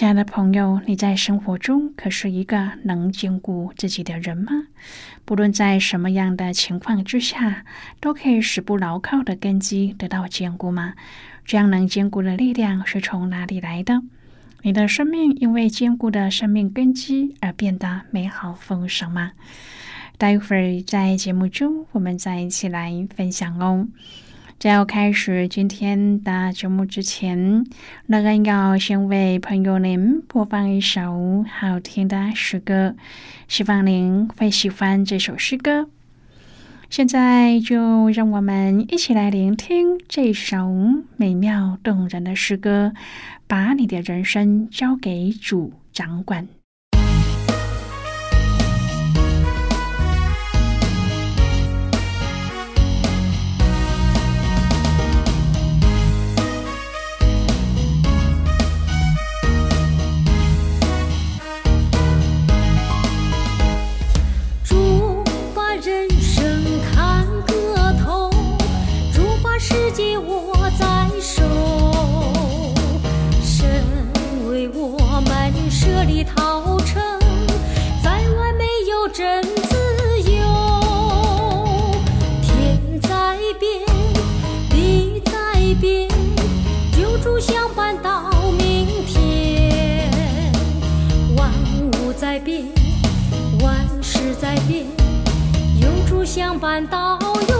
亲爱的朋友，你在生活中可是一个能兼顾自己的人吗？不论在什么样的情况之下，都可以使不牢靠的根基得到坚固吗？这样能坚固的力量是从哪里来的？你的生命因为坚固的生命根基而变得美好丰盛吗？待会儿在节目中，我们再一起来分享哦。在要开始今天的节目之前，乐恩要先为朋友您播放一首好听的诗歌，希望您会喜欢这首诗歌。现在就让我们一起来聆听这首美妙动人的诗歌，把你的人生交给主掌管。在变有主相伴到永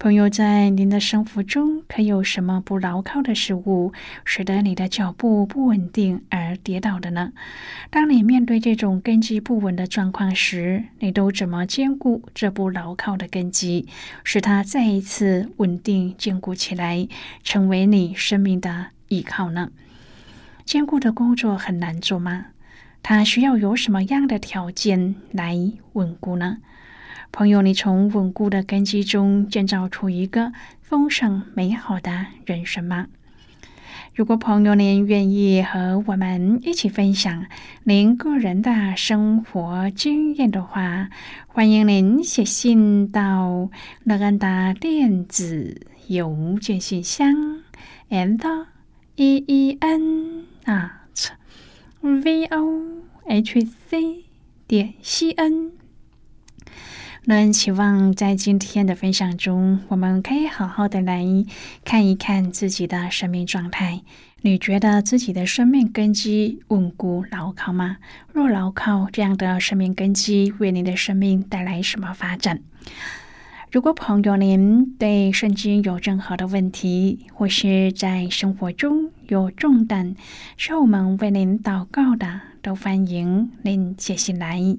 朋友，在您的生活中，可有什么不牢靠的事物，使得你的脚步不稳定而跌倒的呢？当你面对这种根基不稳的状况时，你都怎么兼顾这不牢靠的根基，使它再一次稳定坚固起来，成为你生命的依靠呢？坚固的工作很难做吗？它需要有什么样的条件来稳固呢？朋友，你从稳固的根基中建造出一个丰盛美好的人生吗？如果朋友您愿意和我们一起分享您个人的生活经验的话，欢迎您写信到乐安达电子邮件信箱，and e e n。at v o h c 点 c n。那期望在今天的分享中，我们可以好好的来看一看自己的生命状态。你觉得自己的生命根基稳固牢靠吗？若牢靠，这样的生命根基为你的生命带来什么发展？如果朋友您对圣经有任何的问题，或是在生活中有重担，需要我们为您祷告的，都欢迎您写信来。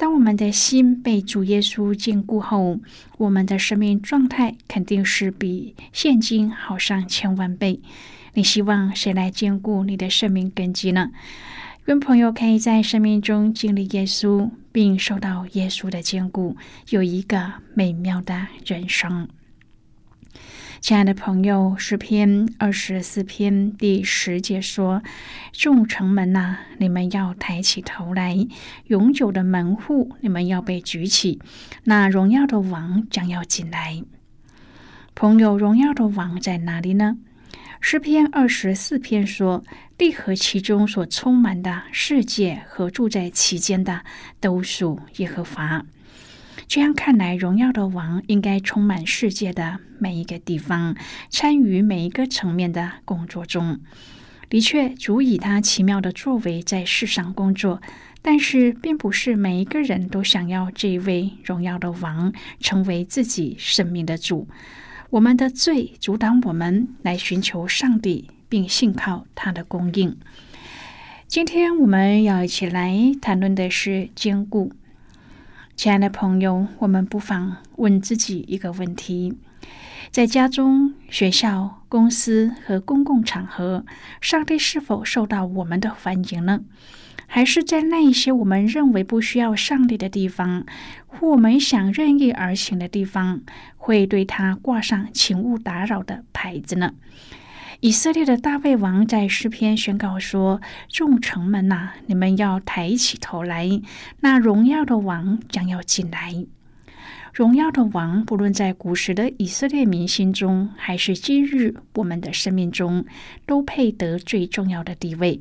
当我们的心被主耶稣坚固后，我们的生命状态肯定是比现今好上千万倍。你希望谁来兼顾你的生命根基呢？愿朋友可以在生命中经历耶稣，并受到耶稣的坚固，有一个美妙的人生。亲爱的朋友，诗篇二十四篇第十节说：“众城门呐，你们要抬起头来；永久的门户，你们要被举起。那荣耀的王将要进来。”朋友，荣耀的王在哪里呢？诗篇二十四篇说：“地和其中所充满的世界和住在其间的，都属耶和华。”这样看来，荣耀的王应该充满世界的每一个地方，参与每一个层面的工作中。的确，主以他奇妙的作为在世上工作，但是并不是每一个人都想要这一位荣耀的王成为自己生命的主。我们的罪阻挡我们来寻求上帝，并信靠他的供应。今天我们要一起来谈论的是坚固。亲爱的朋友，我们不妨问自己一个问题：在家中、学校、公司和公共场合，上帝是否受到我们的欢迎呢？还是在那一些我们认为不需要上帝的地方，或我们想任意而行的地方，会对他挂上“请勿打扰”的牌子呢？以色列的大卫王在诗篇宣告说：“众城门呐，你们要抬起头来，那荣耀的王将要进来。”荣耀的王，不论在古时的以色列民心中，还是今日我们的生命中，都配得最重要的地位。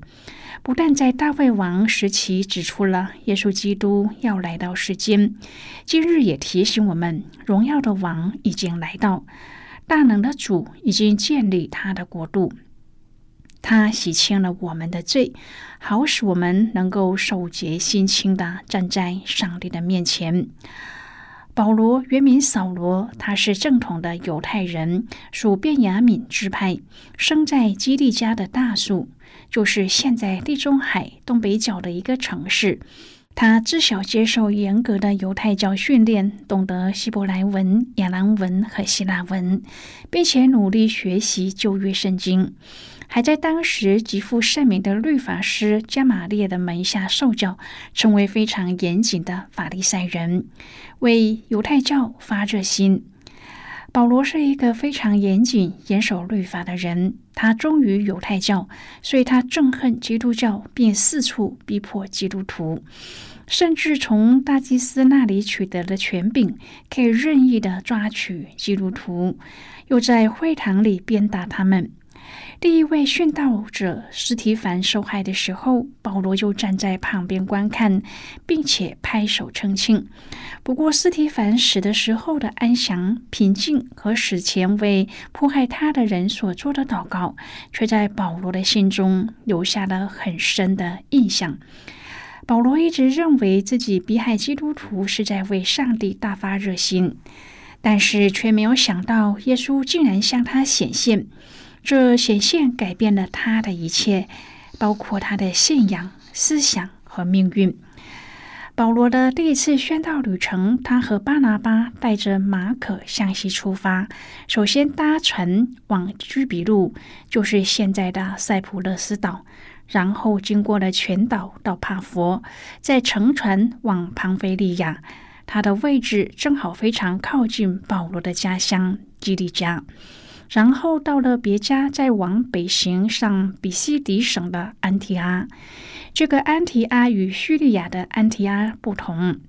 不但在大卫王时期指出了耶稣基督要来到世间，今日也提醒我们，荣耀的王已经来到，大能的主已经建立他的国度，他洗清了我们的罪，好使我们能够守节心清的站在上帝的面前。保罗原名扫罗，他是正统的犹太人，属便雅敏支派，生在基利家的大树，就是现在地中海东北角的一个城市。他自小接受严格的犹太教训练，懂得希伯来文、亚兰文和希腊文，并且努力学习旧约圣经。还在当时极负盛名的律法师加玛列的门下受教，成为非常严谨的法利赛人，为犹太教发热心。保罗是一个非常严谨、严守律法的人，他忠于犹太教，所以他憎恨基督教，并四处逼迫基督徒，甚至从大祭司那里取得了权柄，可以任意的抓取基督徒，又在会堂里鞭打他们。第一位殉道者斯提凡受害的时候，保罗就站在旁边观看，并且拍手称庆。不过，斯提凡死的时候的安详、平静和死前为迫害他的人所做的祷告，却在保罗的心中留下了很深的印象。保罗一直认为自己逼害基督徒是在为上帝大发热心，但是却没有想到耶稣竟然向他显现。这显现改变了他的一切，包括他的信仰、思想和命运。保罗的第一次宣道旅程，他和巴拿巴带着马可向西出发，首先搭船往居比路，就是现在的塞浦路斯岛，然后经过了全岛到帕佛，再乘船往庞菲利亚。他的位置正好非常靠近保罗的家乡基利加。然后到了别家，再往北行上比西迪省的安提阿。这个安提阿与叙利亚的安提阿不同，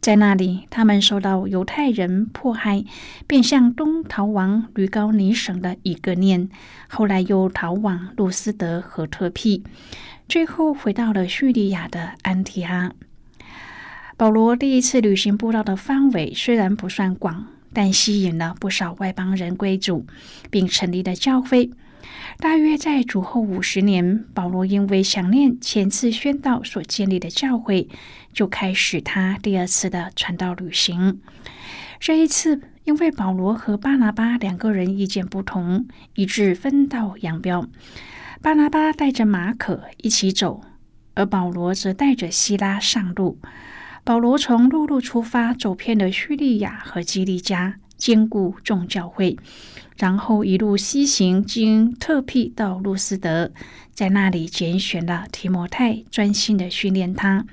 在那里他们受到犹太人迫害，便向东逃往吕高尼省的以格念，后来又逃往路斯德和特庇，最后回到了叙利亚的安提阿。保罗第一次旅行布道的范围虽然不算广。但吸引了不少外邦人归主，并成立了教会。大约在主后五十年，保罗因为想念前次宣道所建立的教会，就开始他第二次的传道旅行。这一次，因为保罗和巴拿巴两个人意见不同，以致分道扬镳。巴拿巴带着马可一起走，而保罗则带着希拉上路。保罗从陆路出发，走遍了叙利亚和基利加，兼顾众教会，然后一路西行，经特庇到路斯德，在那里拣选了提摩太，专心的训练他，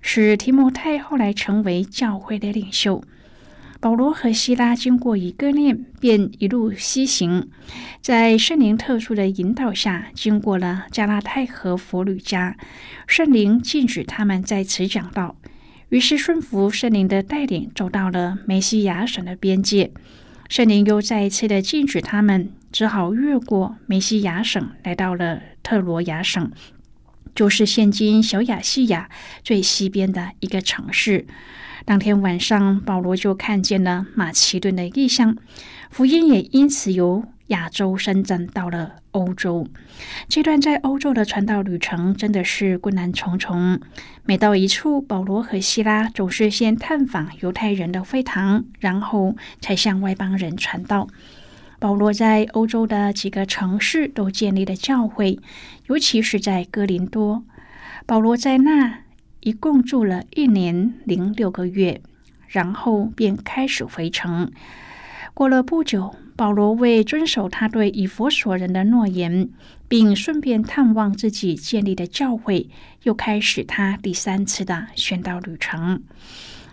使提摩太后来成为教会的领袖。保罗和希拉经过一个念，便一路西行，在圣灵特殊的引导下，经过了加拉太和佛吕加，圣灵禁止他们在此讲道。于是顺服圣灵的带领，走到了梅西亚省的边界。圣灵又再一次的禁止他们，只好越过梅西亚省，来到了特罗亚省，就是现今小亚细亚最西边的一个城市。当天晚上，保罗就看见了马其顿的异象，福音也因此由亚洲伸展到了欧洲。这段在欧洲的传道旅程真的是困难重重。每到一处，保罗和希拉总是先探访犹太人的会堂，然后才向外邦人传道。保罗在欧洲的几个城市都建立了教会，尤其是在哥林多。保罗在那一共住了一年零六个月，然后便开始回城。过了不久，保罗为遵守他对以佛所人的诺言，并顺便探望自己建立的教会，又开始他第三次的宣道旅程。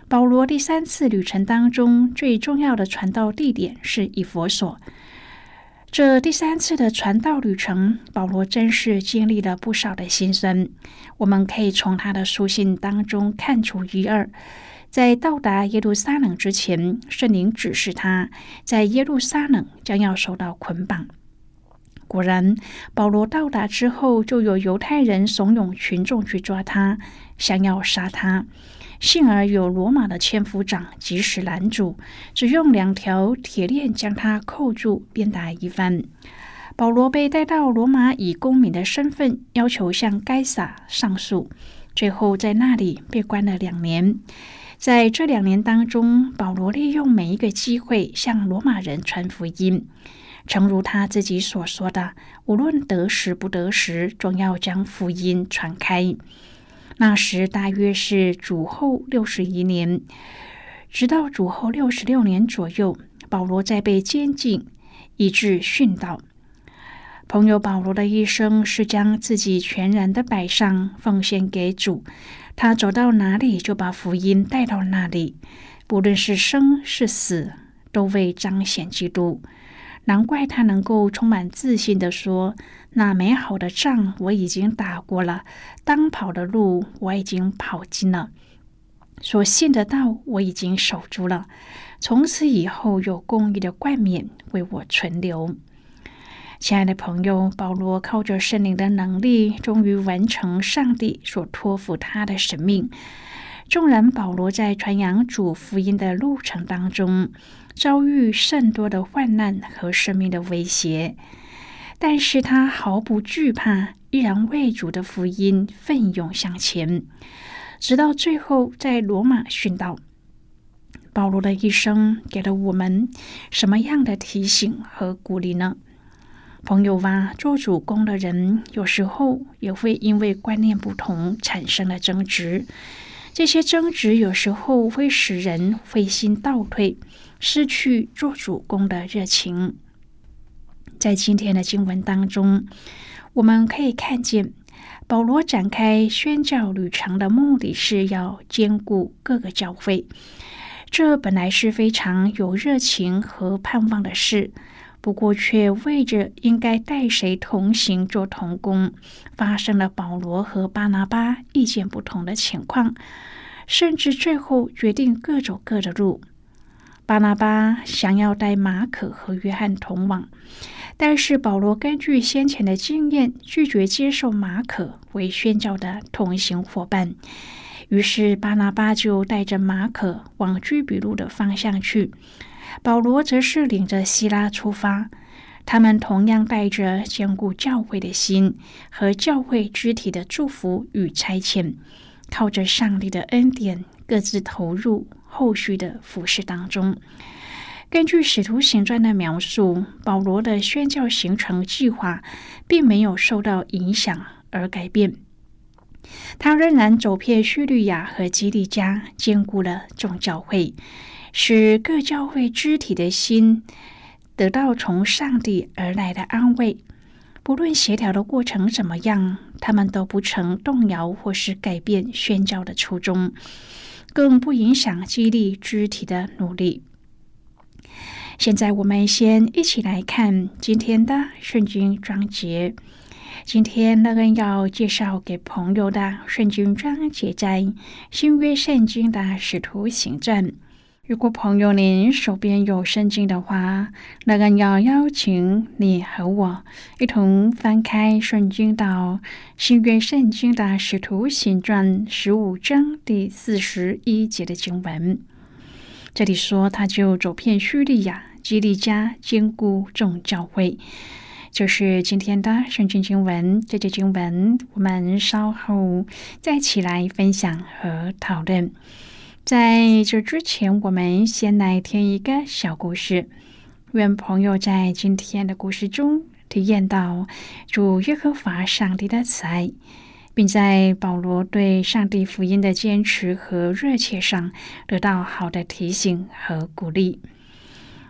保罗第三次旅程当中最重要的传道地点是以佛所。这第三次的传道旅程，保罗真是经历了不少的心酸。我们可以从他的书信当中看出一二。在到达耶路撒冷之前，圣灵指示他在耶路撒冷将要受到捆绑。果然，保罗到达之后，就有犹太人怂恿群众去抓他，想要杀他。幸而有罗马的千夫长及时拦阻，只用两条铁链将他扣住，鞭打一番。保罗被带到罗马，以公民的身份要求向该撒上诉，最后在那里被关了两年。在这两年当中，保罗利用每一个机会向罗马人传福音。诚如他自己所说的：“无论得时不得时，总要将福音传开。”那时大约是主后六十一年，直到主后六十六年左右，保罗在被监禁，以致殉道。朋友保罗的一生是将自己全然的摆上，奉献给主。他走到哪里，就把福音带到哪里，不论是生是死，都为彰显基督。难怪他能够充满自信地说：“那美好的仗我已经打过了，当跑的路我已经跑尽了，所信的道我已经守住了。从此以后，有公义的冠冕为我存留。”亲爱的朋友，保罗靠着圣灵的能力，终于完成上帝所托付他的使命。纵然保罗在传扬主福音的路程当中，遭遇甚多的患难和生命的威胁，但是他毫不惧怕，依然为主的福音奋勇向前，直到最后在罗马殉道。保罗的一生给了我们什么样的提醒和鼓励呢？朋友哇，做主公的人有时候也会因为观念不同产生了争执，这些争执有时候会使人灰心倒退。失去做主公的热情。在今天的经文当中，我们可以看见保罗展开宣教旅程的目的是要兼顾各个教会。这本来是非常有热情和盼望的事，不过却为着应该带谁同行做同工，发生了保罗和巴拿巴意见不同的情况，甚至最后决定各走各的路。巴拿巴想要带马可和约翰同往，但是保罗根据先前的经验，拒绝接受马可为宣教的同行伙伴。于是巴拿巴就带着马可往居比路的方向去，保罗则是领着希拉出发。他们同样带着兼顾教会的心和教会肢体的祝福与差遣，靠着上帝的恩典，各自投入。后续的服饰当中，根据《使徒行传》的描述，保罗的宣教行程计划并没有受到影响而改变。他仍然走遍叙利亚和基利加，兼顾了众教会，使各教会肢体的心得到从上帝而来的安慰。不论协调的过程怎么样，他们都不曾动摇或是改变宣教的初衷。更不影响激励肢体的努力。现在，我们先一起来看今天的圣经章节。今天乐恩要介绍给朋友的圣经章节在新约圣经的使徒行传。如果朋友您手边有圣经的话，那个要邀请你和我一同翻开圣经到新约圣经的使徒行传十五章第四十一节的经文。这里说，他就走遍叙利亚、基利加，兼顾众教会。就是今天的圣经经文。这节经文，我们稍后再起来分享和讨论。在这之前，我们先来听一个小故事。愿朋友在今天的故事中体验到主耶和华上帝的慈爱，并在保罗对上帝福音的坚持和热切上得到好的提醒和鼓励。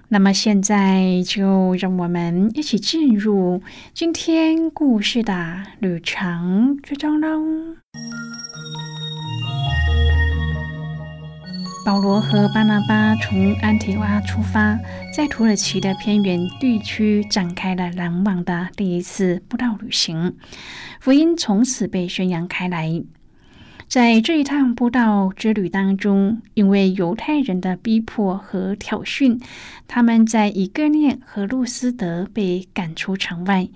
那么，现在就让我们一起进入今天故事的旅程之中喽。保罗和巴拿巴从安提阿出发，在土耳其的偏远地区展开了难忘的第一次布道旅行，福音从此被宣扬开来。在这一趟布道之旅当中，因为犹太人的逼迫和挑衅，他们在以哥念和路斯德被赶出城外。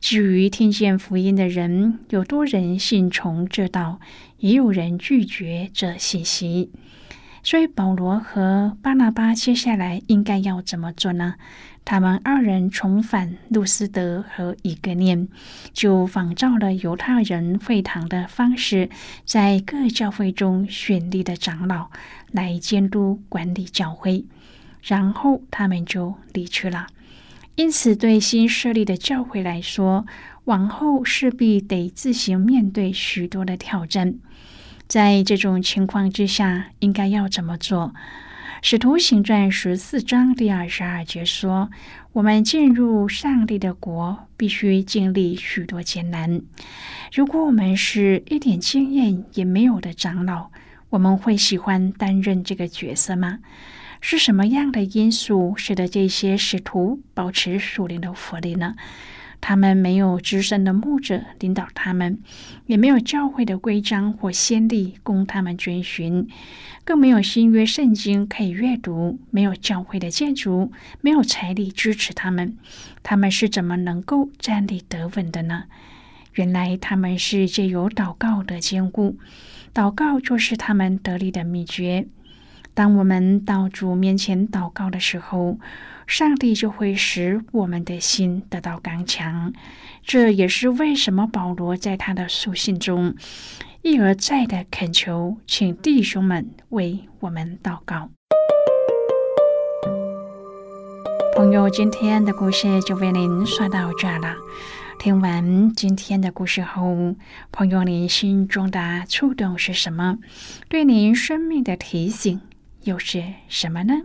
至于听见福音的人，有多人信从这道，也有人拒绝这信息。所以，保罗和巴拿巴接下来应该要怎么做呢？他们二人重返路斯德和以格念，就仿照了犹太人会堂的方式，在各教会中选立的长老来监督管理教会，然后他们就离去了。因此，对新设立的教会来说，往后势必得自行面对许多的挑战。在这种情况之下，应该要怎么做？使徒行传十四章第二十二节说：“我们进入上帝的国，必须经历许多艰难。如果我们是一点经验也没有的长老，我们会喜欢担任这个角色吗？是什么样的因素使得这些使徒保持属灵的活力呢？”他们没有资深的牧者领导他们，也没有教会的规章或先例供他们遵循，更没有新约圣经可以阅读，没有教会的建筑，没有财力支持他们，他们是怎么能够站立得稳的呢？原来他们是借由祷告的坚固，祷告就是他们得力的秘诀。当我们到主面前祷告的时候，上帝就会使我们的心得到刚强。这也是为什么保罗在他的书信中一而再的恳求，请弟兄们为我们祷告。朋友，今天的故事就为您说到这了。听完今天的故事后，朋友，您心中的触动是什么？对您生命的提醒又是什么呢？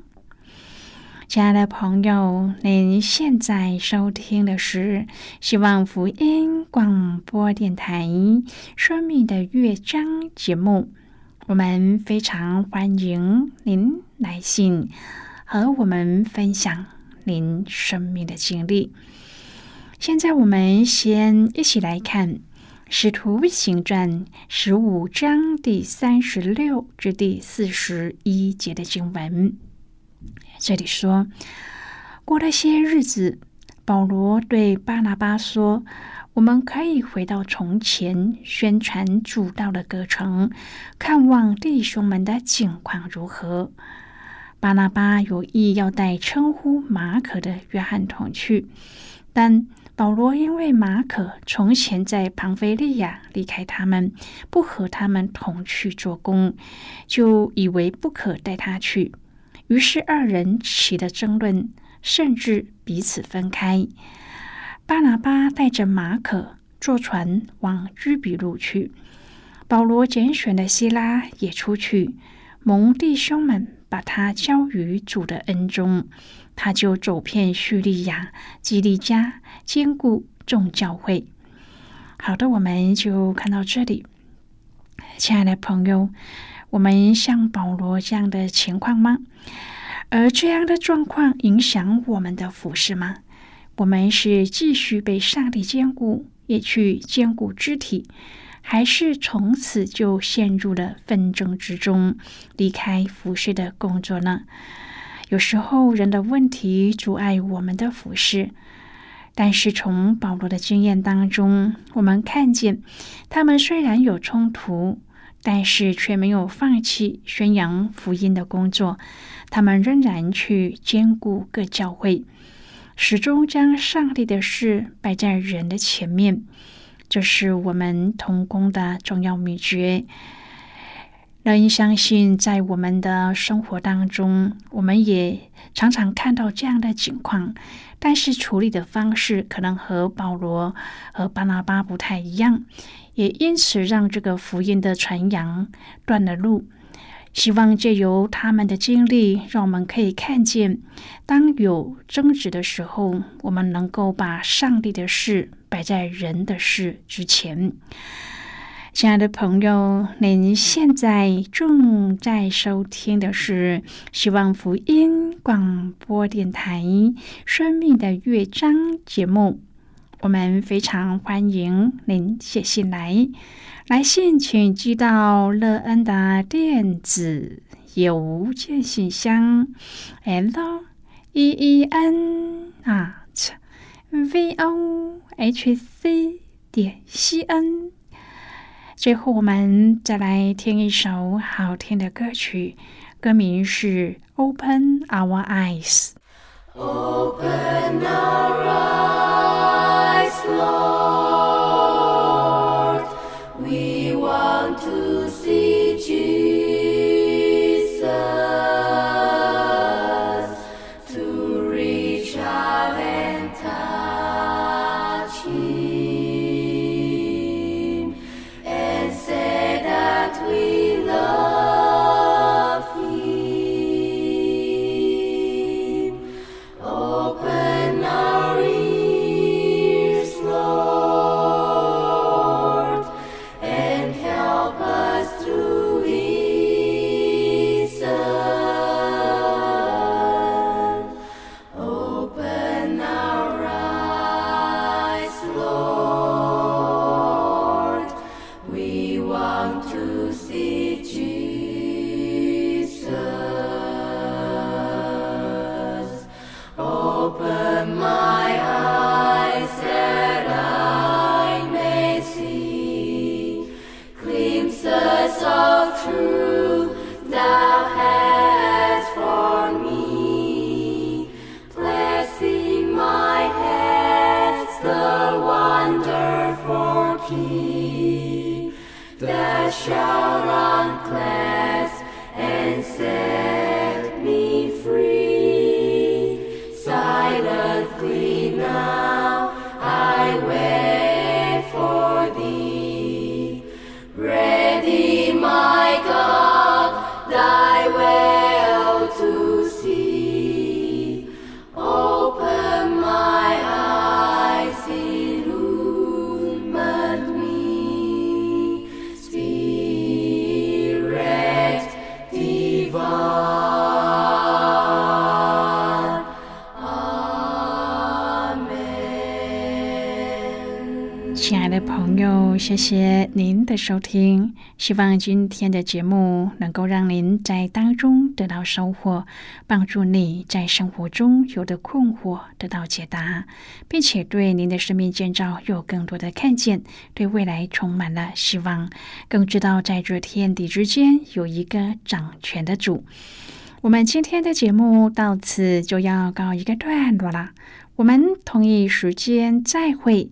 亲爱的朋友，您现在收听的是希望福音广播电台《生命的乐章》节目。我们非常欢迎您来信和我们分享您生命的经历。现在，我们先一起来看《使徒行传》十五章第三十六至第四十一节的经文。这里说，过了些日子，保罗对巴拿巴说：“我们可以回到从前，宣传主道的歌城，看望弟兄们的境况如何。”巴拿巴有意要带称呼马可的约翰同去，但保罗因为马可从前在庞菲利亚离开他们，不和他们同去做工，就以为不可带他去。于是二人起了争论，甚至彼此分开。巴拿巴带着马可坐船往居比路去，保罗拣选的希拉也出去。蒙弟兄们把他交于主的恩中，他就走遍叙利亚、基利家，兼顾众教会。好的，我们就看到这里，亲爱的朋友。我们像保罗这样的情况吗？而这样的状况影响我们的服饰吗？我们是继续被上帝兼顾，也去兼顾肢体，还是从此就陷入了纷争之中，离开服饰的工作呢？有时候人的问题阻碍我们的服饰，但是从保罗的经验当中，我们看见他们虽然有冲突。但是却没有放弃宣扬福音的工作，他们仍然去兼顾各教会，始终将上帝的事摆在人的前面，这是我们同工的重要秘诀。人相信，在我们的生活当中，我们也常常看到这样的情况，但是处理的方式可能和保罗和巴拿巴不太一样。也因此让这个福音的传扬断了路。希望借由他们的经历，让我们可以看见，当有争执的时候，我们能够把上帝的事摆在人的事之前。亲爱的朋友，您现在正在收听的是希望福音广播电台《生命的乐章》节目。我们非常欢迎您写信来，来信请寄到乐恩的电子邮件信箱，l e e n at v o h c 点 c n。最后，我们再来听一首好听的歌曲，歌名是《Open Our Eyes》。Open our eyes, Slow. 谢谢您的收听。希望今天的节目能够让您在当中得到收获，帮助你在生活中有的困惑得到解答，并且对您的生命建造有更多的看见，对未来充满了希望，更知道在这天地之间有一个掌权的主。我们今天的节目到此就要告一个段落了，我们同一时间再会。